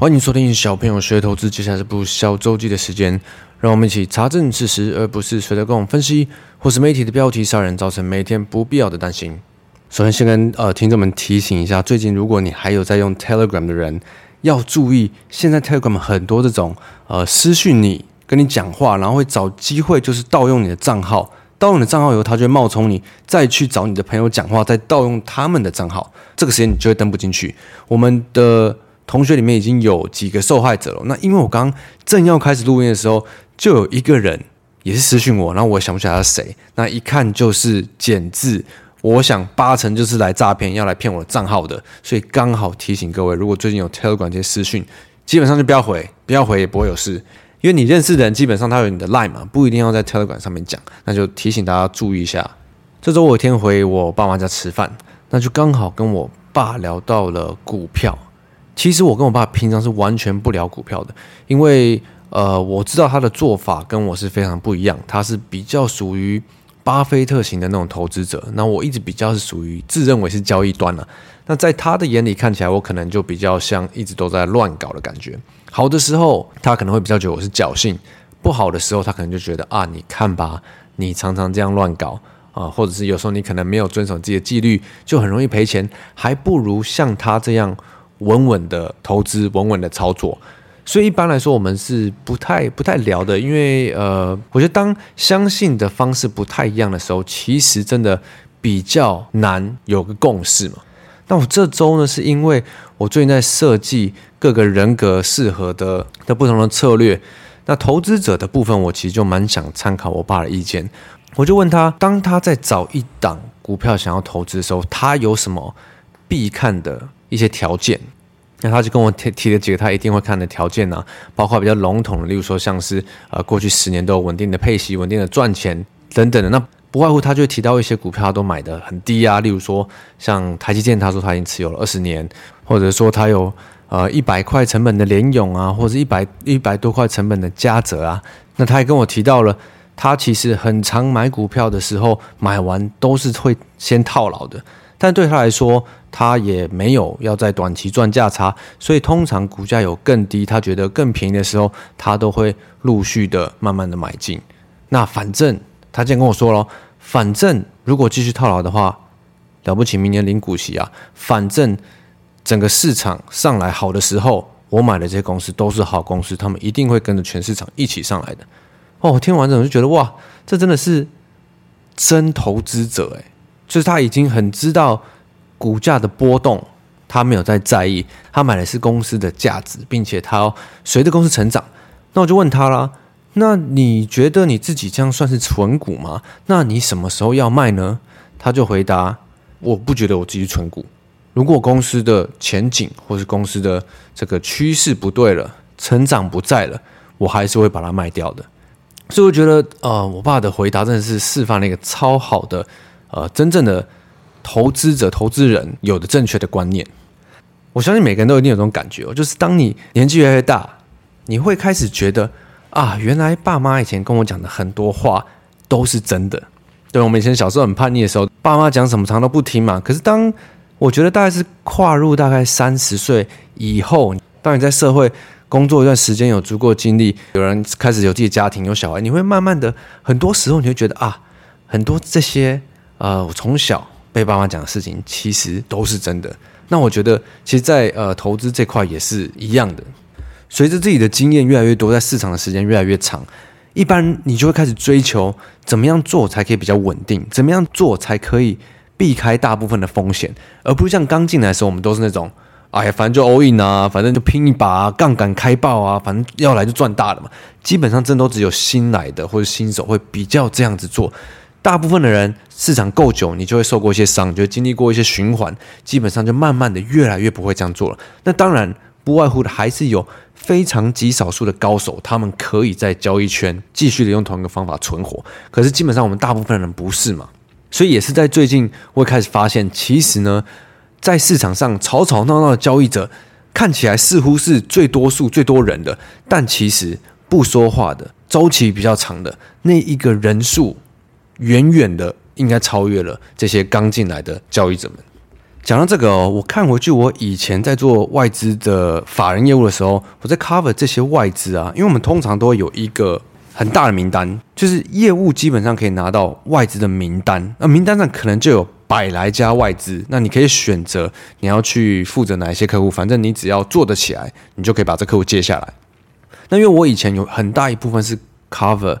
欢迎收听小朋友学投资，接下来是部小周记的时间，让我们一起查证事实，而不是随着各种分析或是媒体的标题杀人，造成每天不必要的担心。首先，先跟呃听众们提醒一下，最近如果你还有在用 Telegram 的人，要注意，现在 Telegram 很多这种呃私讯你，跟你讲话，然后会找机会就是盗用你的账号，盗用你的账号以后，他就会冒充你，再去找你的朋友讲话，再盗用他们的账号，这个时间你就会登不进去。我们的同学里面已经有几个受害者了。那因为我刚正要开始录音的时候，就有一个人也是私讯我，然后我想不起来他是谁。那一看就是简字，我想八成就是来诈骗，要来骗我的账号的。所以刚好提醒各位，如果最近有 Telegram 这些私讯，基本上就不要回，不要回也不会有事，因为你认识的人基本上他有你的 Line 嘛，不一定要在 Telegram 上面讲。那就提醒大家注意一下。这周我有天回我爸妈家吃饭，那就刚好跟我爸聊到了股票。其实我跟我爸平常是完全不聊股票的，因为呃，我知道他的做法跟我是非常不一样，他是比较属于巴菲特型的那种投资者，那我一直比较是属于自认为是交易端了。那在他的眼里看起来，我可能就比较像一直都在乱搞的感觉。好的时候，他可能会比较觉得我是侥幸；不好的时候，他可能就觉得啊，你看吧，你常常这样乱搞啊，或者是有时候你可能没有遵守自己的纪律，就很容易赔钱，还不如像他这样。稳稳的投资，稳稳的操作，所以一般来说，我们是不太不太聊的，因为呃，我觉得当相信的方式不太一样的时候，其实真的比较难有个共识嘛。那我这周呢，是因为我最近在设计各个人格适合的的不同的策略，那投资者的部分，我其实就蛮想参考我爸的意见，我就问他，当他在找一档股票想要投资的时候，他有什么必看的？一些条件，那他就跟我提提了几个他一定会看的条件啊，包括比较笼统的，例如说像是呃过去十年都有稳定的配息、稳定的赚钱等等的。那不外乎他就会提到一些股票都买的很低啊，例如说像台积电，他说他已经持有了二十年，或者说他有呃一百块成本的联咏啊，或者一百一百多块成本的嘉泽啊。那他还跟我提到了，他其实很常买股票的时候，买完都是会先套牢的。但对他来说，他也没有要在短期赚价差，所以通常股价有更低，他觉得更便宜的时候，他都会陆续的慢慢的买进。那反正他今天跟我说了，反正如果继续套牢的话，了不起，明年领股息啊。反正整个市场上来好的时候，我买的这些公司都是好公司，他们一定会跟着全市场一起上来的。哦，听完之后就觉得哇，这真的是真投资者诶。就是他已经很知道股价的波动，他没有在在意，他买的是公司的价值，并且他要随着公司成长。那我就问他啦，那你觉得你自己这样算是存股吗？那你什么时候要卖呢？他就回答：我不觉得我自己存股。如果公司的前景或是公司的这个趋势不对了，成长不在了，我还是会把它卖掉的。所以我觉得，呃，我爸的回答真的是示范了一个超好的。呃，真正的投资者、投资人有的正确的观念，我相信每个人都一定有种感觉哦，就是当你年纪越来越大，你会开始觉得啊，原来爸妈以前跟我讲的很多话都是真的。对，我们以前小时候很叛逆的时候，爸妈讲什么常都不听嘛。可是当我觉得大概是跨入大概三十岁以后，当你在社会工作一段时间，有足够经历，有人开始有自己的家庭、有小孩，你会慢慢的，很多时候你会觉得啊，很多这些。呃，我从小被爸妈讲的事情，其实都是真的。那我觉得，其实在，呃投资这块也是一样的。随着自己的经验越来越多，在市场的时间越来越长，一般你就会开始追求怎么样做才可以比较稳定，怎么样做才可以避开大部分的风险，而不是像刚进来的时候，我们都是那种，哎呀，反正就 all in 啊，反正就拼一把啊，杠杆开爆啊，反正要来就赚大了嘛。基本上，真都只有新来的或者新手会比较这样子做。大部分的人，市场够久，你就会受过一些伤，就经历过一些循环，基本上就慢慢的越来越不会这样做了。那当然，不外乎的还是有非常极少数的高手，他们可以在交易圈继续的用同一个方法存活。可是基本上我们大部分人不是嘛，所以也是在最近，我开始发现，其实呢，在市场上吵吵闹闹的交易者，看起来似乎是最多数、最多人的，但其实不说话的、周期比较长的那一个人数。远远的应该超越了这些刚进来的交易者们，讲到这个哦，我看回去，我以前在做外资的法人业务的时候，我在 cover 这些外资啊，因为我们通常都会有一个很大的名单，就是业务基本上可以拿到外资的名单，那名单上可能就有百来家外资，那你可以选择你要去负责哪一些客户，反正你只要做得起来，你就可以把这客户接下来。那因为我以前有很大一部分是 cover。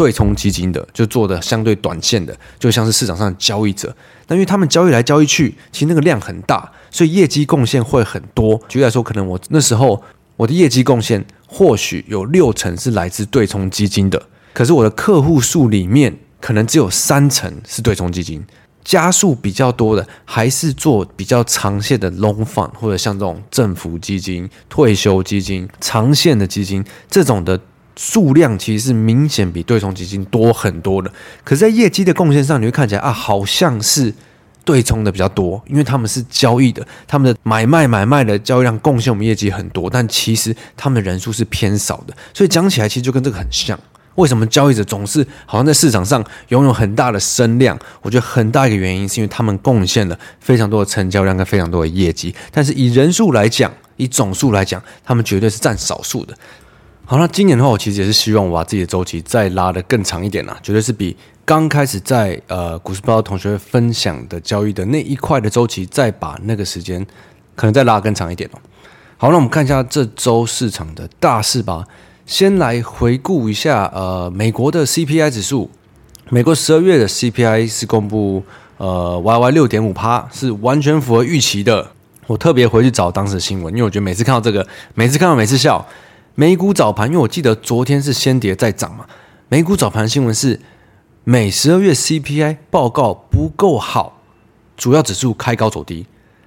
对冲基金的就做的相对短线的，就像是市场上的交易者。那因为他们交易来交易去，其实那个量很大，所以业绩贡献会很多。举例来说，可能我那时候我的业绩贡献或许有六成是来自对冲基金的，可是我的客户数里面可能只有三成是对冲基金，加数比较多的还是做比较长线的 long fund，或者像这种政府基金、退休基金、长线的基金这种的。数量其实是明显比对冲基金多很多的，可是，在业绩的贡献上，你会看起来啊，好像是对冲的比较多，因为他们是交易的，他们的买卖买卖的交易量贡献我们业绩很多，但其实他们的人数是偏少的，所以讲起来其实就跟这个很像。为什么交易者总是好像在市场上拥有很大的声量？我觉得很大一个原因是因为他们贡献了非常多的成交量跟非常多的业绩，但是以人数来讲，以总数来讲，他们绝对是占少数的。好，那今年的话，我其实也是希望我把自己的周期再拉得更长一点啦，绝对是比刚开始在呃股市报同学分享的交易的那一块的周期，再把那个时间可能再拉更长一点哦。好，那我们看一下这周市场的大势吧。先来回顾一下，呃，美国的 CPI 指数，美国十二月的 CPI 是公布呃 YY 六点五趴，是完全符合预期的。我特别回去找当时的新闻，因为我觉得每次看到这个，每次看到每次笑。美股早盘，因为我记得昨天是先跌再涨嘛。美股早盘新闻是美十二月 CPI 报告不够好，主要指数开高走低。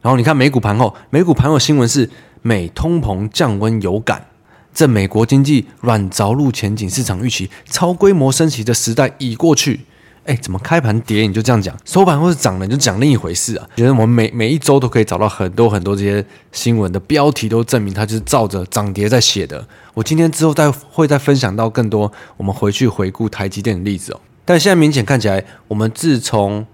然后你看美股盘后，美股盘后新闻是美通膨降温有感，这美国经济软着陆前景市场预期超规模升息的时代已过去。哎，怎么开盘跌你就这样讲，收盘或是涨了你就讲另一回事啊？觉得我们每每一周都可以找到很多很多这些新闻的标题，都证明它就是照着涨跌在写的。我今天之后再会再分享到更多我们回去回顾台积电的例子哦。但现在明显看起来，我们自从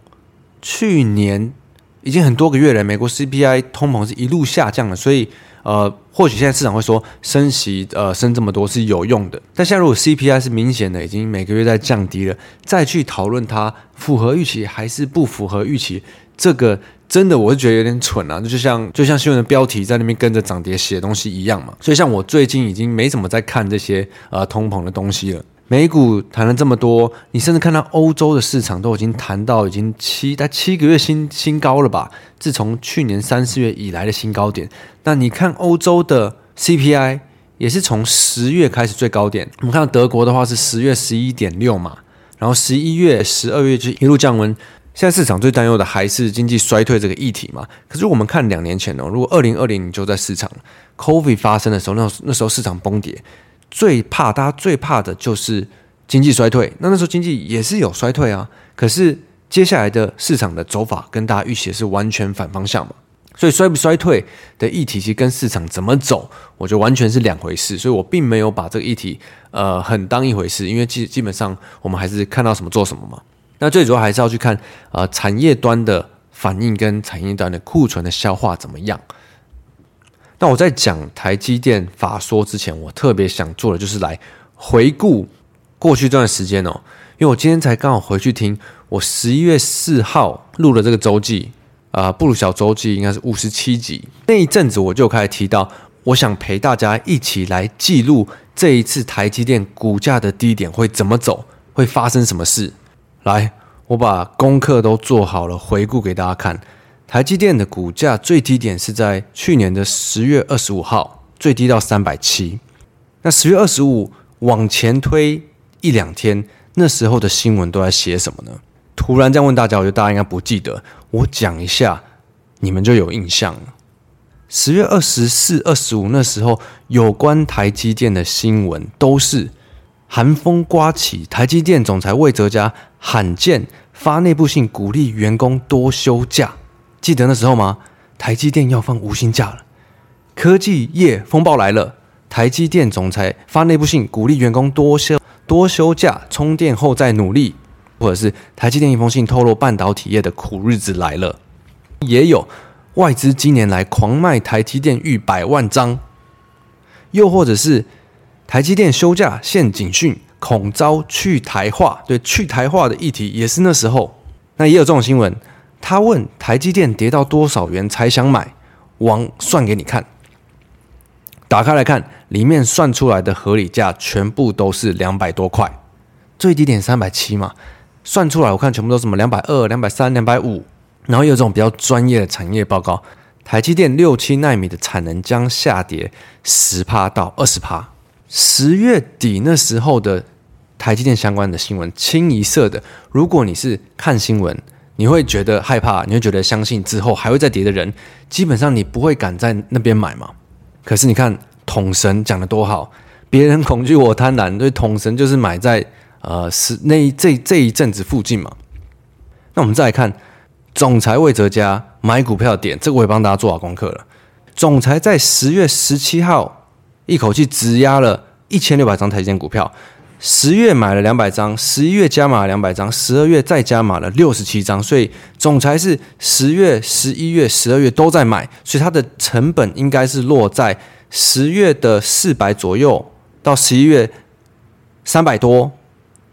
去年已经很多个月了，美国 CPI 通膨是一路下降了，所以。呃，或许现在市场会说升息，呃，升这么多是有用的。但现在如果 CPI 是明显的已经每个月在降低了，再去讨论它符合预期还是不符合预期，这个真的我是觉得有点蠢啊！就像就像新闻的标题在那边跟着涨跌写东西一样嘛。所以像我最近已经没怎么在看这些呃通膨的东西了。美股谈了这么多，你甚至看到欧洲的市场都已经谈到已经七在七个月新新高了吧？自从去年三四月以来的新高点。那你看欧洲的 CPI 也是从十月开始最高点。我们看到德国的话是十月十一点六嘛，然后十一月、十二月就一路降温。现在市场最担忧的还是经济衰退这个议题嘛？可是我们看两年前哦，如果二零二零就在市场 COVID 发生的时候，那那时候市场崩跌。最怕大家最怕的就是经济衰退，那那时候经济也是有衰退啊，可是接下来的市场的走法跟大家预期是完全反方向嘛，所以衰不衰退的议题其实跟市场怎么走，我觉得完全是两回事，所以我并没有把这个议题呃很当一回事，因为基基本上我们还是看到什么做什么嘛，那最主要还是要去看呃产业端的反应跟产业端的库存的消化怎么样。那我在讲台积电法说之前，我特别想做的就是来回顾过去这段时间哦，因为我今天才刚好回去听我十一月四号录的这个周记啊，布鲁小周记应该是五十七集那一阵子，我就开始提到，我想陪大家一起来记录这一次台积电股价的低点会怎么走，会发生什么事。来，我把功课都做好了，回顾给大家看。台积电的股价最低点是在去年的十月二十五号，最低到三百七。那十月二十五往前推一两天，那时候的新闻都在写什么呢？突然这样问大家，我觉得大家应该不记得。我讲一下，你们就有印象了。十月二十四、二十五那时候，有关台积电的新闻都是寒风刮起，台积电总裁魏哲家罕见发内部信，鼓励员工多休假。记得那时候吗？台积电要放无薪假了，科技业风暴来了。台积电总裁发内部信，鼓励员工多休多休假，充电后再努力。或者是台积电一封信透露，半导体业的苦日子来了。也有外资今年来狂卖台积电逾百万张，又或者是台积电休假现警讯，恐遭去台化。对，去台化的议题也是那时候，那也有这种新闻。他问台积电跌到多少元才想买？王算给你看。打开来看，里面算出来的合理价全部都是两百多块，最低点三百七嘛，算出来我看全部都什么两百二、两百三、两百五，然后有这种比较专业的产业报告，台积电六七奈米的产能将下跌十趴到二十趴。十月底那时候的台积电相关的新闻，清一色的。如果你是看新闻，你会觉得害怕，你会觉得相信之后还会再跌的人，基本上你不会敢在那边买嘛。可是你看，统神讲的多好，别人恐惧我贪婪，所以统神就是买在呃是那这这一阵子附近嘛。那我们再来看总裁魏哲家买股票点，这个我也帮大家做好功课了。总裁在十月十七号一口气质押了一千六百张台积电股票，十月买了两百张，十一月加码两百张，十二月再加码了六十七张，所以总裁是十月、十一月、十二月都在买，所以它的成本应该是落在。十月的四百左右，到十一月三百多，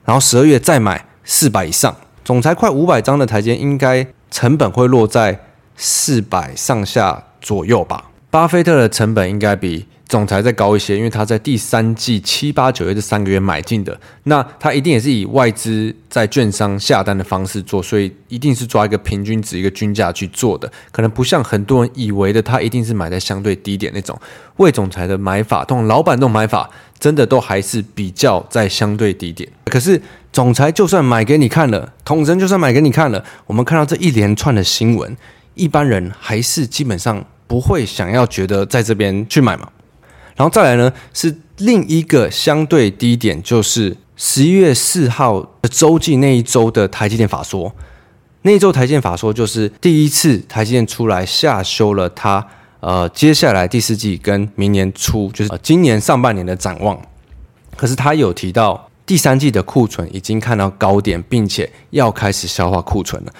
然后十二月再买四百以上，总裁快五百张的台阶，应该成本会落在四百上下左右吧。巴菲特的成本应该比。总裁再高一些，因为他在第三季七八九月这三个月买进的，那他一定也是以外资在券商下单的方式做，所以一定是抓一个平均值、一个均价去做的，可能不像很多人以为的，他一定是买在相对低点那种。魏总裁的买法，同老板这种买法，真的都还是比较在相对低点。可是总裁就算买给你看了，统神就算买给你看了，我们看到这一连串的新闻，一般人还是基本上不会想要觉得在这边去买嘛。然后再来呢，是另一个相对低点，就是十一月四号的周记那一周的台积电法说，那一周台积电法说就是第一次台积电出来下修了它呃接下来第四季跟明年初就是今年上半年的展望，可是他有提到第三季的库存已经看到高点，并且要开始消化库存了，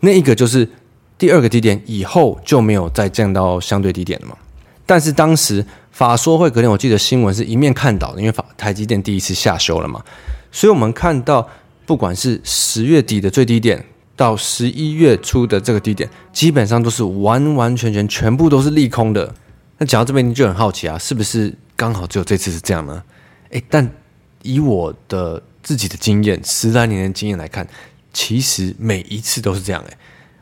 那一个就是第二个低点以后就没有再降到相对低点了嘛。但是当时法说会隔天，我记得新闻是一面看倒的，因为法台积电第一次下修了嘛，所以我们看到不管是十月底的最低点到十一月初的这个低点，基本上都是完完全全全部都是利空的。那讲到这边你就很好奇啊，是不是刚好只有这次是这样呢？诶，但以我的自己的经验，十来年的经验来看，其实每一次都是这样诶，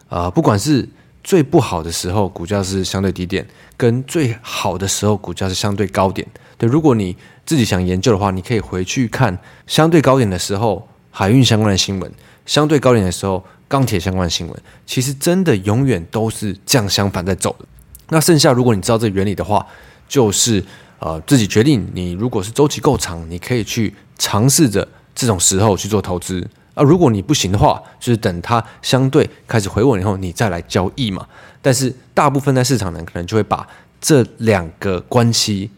啊、不管是。最不好的时候，股价是相对低点；跟最好的时候，股价是相对高点。对，如果你自己想研究的话，你可以回去看相对高点的时候，海运相关的新闻；相对高点的时候，钢铁相关的新闻。其实真的永远都是这样相反在走的。那剩下，如果你知道这原理的话，就是呃自己决定。你如果是周期够长，你可以去尝试着这种时候去做投资。啊，如果你不行的话，就是等它相对开始回稳以后，你再来交易嘛。但是大部分在市场呢，可能就会把这两个关系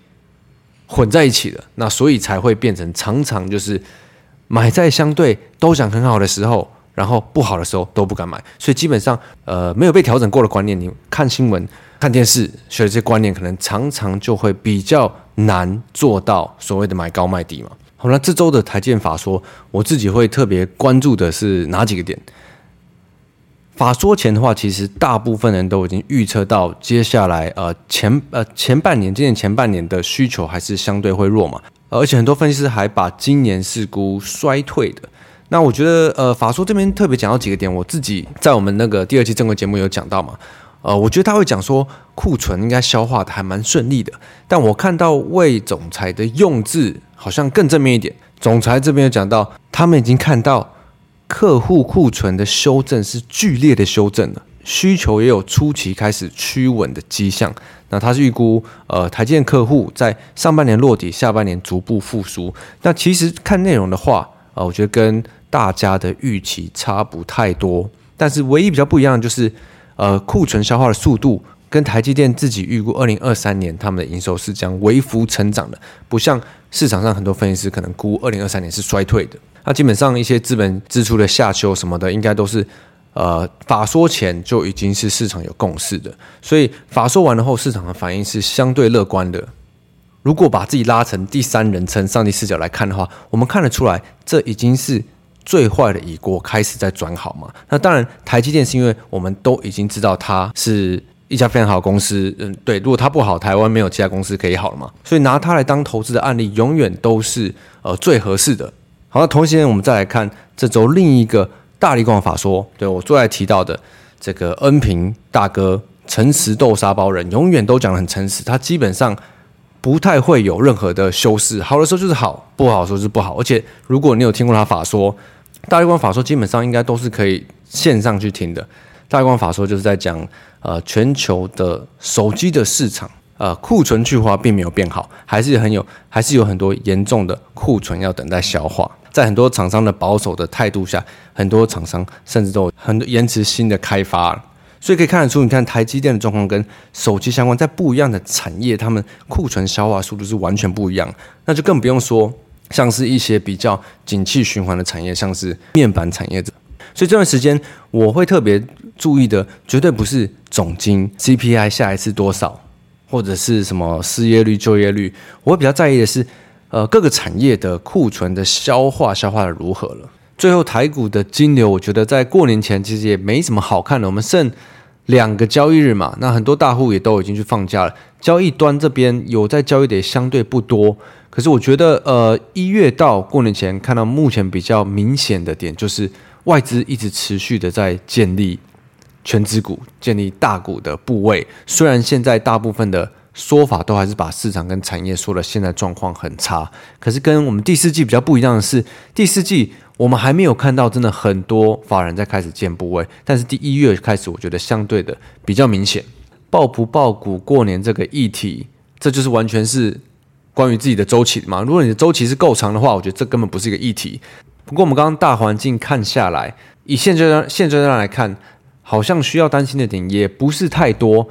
混在一起了，那所以才会变成常常就是买在相对都想很好的时候，然后不好的时候都不敢买。所以基本上，呃，没有被调整过的观念，你看新闻、看电视学的这些观念，可能常常就会比较难做到所谓的买高卖低嘛。好，那这周的台建法说，我自己会特别关注的是哪几个点？法说前的话，其实大部分人都已经预测到接下来呃前呃前半年，今年前半年的需求还是相对会弱嘛，而且很多分析师还把今年是估衰退的。那我觉得呃法说这边特别讲到几个点，我自己在我们那个第二期正规节目有讲到嘛。呃，我觉得他会讲说库存应该消化的还蛮顺利的，但我看到魏总裁的用字好像更正面一点。总裁这边有讲到，他们已经看到客户库存的修正是剧烈的修正了，需求也有初期开始趋稳的迹象。那他是预估，呃，台积电客户在上半年落底，下半年逐步复苏。那其实看内容的话，呃，我觉得跟大家的预期差不太多，但是唯一比较不一样的就是。呃，库存消化的速度跟台积电自己预估，二零二三年他们的营收是将微幅成长的，不像市场上很多分析师可能估二零二三年是衰退的。那基本上一些资本支出的下修什么的，应该都是呃法说前就已经是市场有共识的，所以法说完了后，市场的反应是相对乐观的。如果把自己拉成第三人称上帝视角来看的话，我们看得出来，这已经是最坏的已过，开始在转好嘛。那当然，台积电是因为我们都已经知道它是一家非常好的公司，嗯，对。如果它不好，台湾没有其他公司可以好了嘛。所以拿它来当投资的案例，永远都是呃最合适的。好，那同时间我们再来看这周另一个大力光法说，对我最爱提到的这个恩平大哥，诚实豆沙包人，永远都讲得很诚实，他基本上。不太会有任何的修饰，好的时候就是好，不好的时候是不好。而且如果你有听过他法说，大力光法说基本上应该都是可以线上去听的。大力光法说就是在讲，呃，全球的手机的市场，呃，库存去化并没有变好，还是很有，还是有很多严重的库存要等待消化。在很多厂商的保守的态度下，很多厂商甚至都有很多延迟新的开发。所以可以看得出，你看台积电的状况跟手机相关，在不一样的产业，他们库存消化速度是完全不一样。那就更不用说，像是一些比较景气循环的产业，像是面板产业者。所以这段时间我会特别注意的，绝对不是总经 CPI 下一次多少，或者是什么失业率、就业率。我会比较在意的是，呃，各个产业的库存的消化，消化的如何了。最后台股的金流，我觉得在过年前其实也没什么好看的。我们剩。两个交易日嘛，那很多大户也都已经去放假了。交易端这边有在交易的也相对不多，可是我觉得，呃，一月到过年前看到目前比较明显的点，就是外资一直持续的在建立全值股，建立大股的部位。虽然现在大部分的说法都还是把市场跟产业说的现在状况很差，可是跟我们第四季比较不一样的是，第四季。我们还没有看到真的很多法人在开始建部位，但是第一月开始，我觉得相对的比较明显。抱不抱股过年这个议题，这就是完全是关于自己的周期嘛。如果你的周期是够长的话，我觉得这根本不是一个议题。不过我们刚刚大环境看下来，以现阶段现阶段来看，好像需要担心的点也不是太多。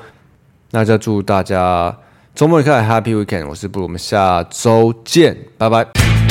那就祝大家周末愉快，Happy Weekend！我是布鲁，我们下周见，拜拜。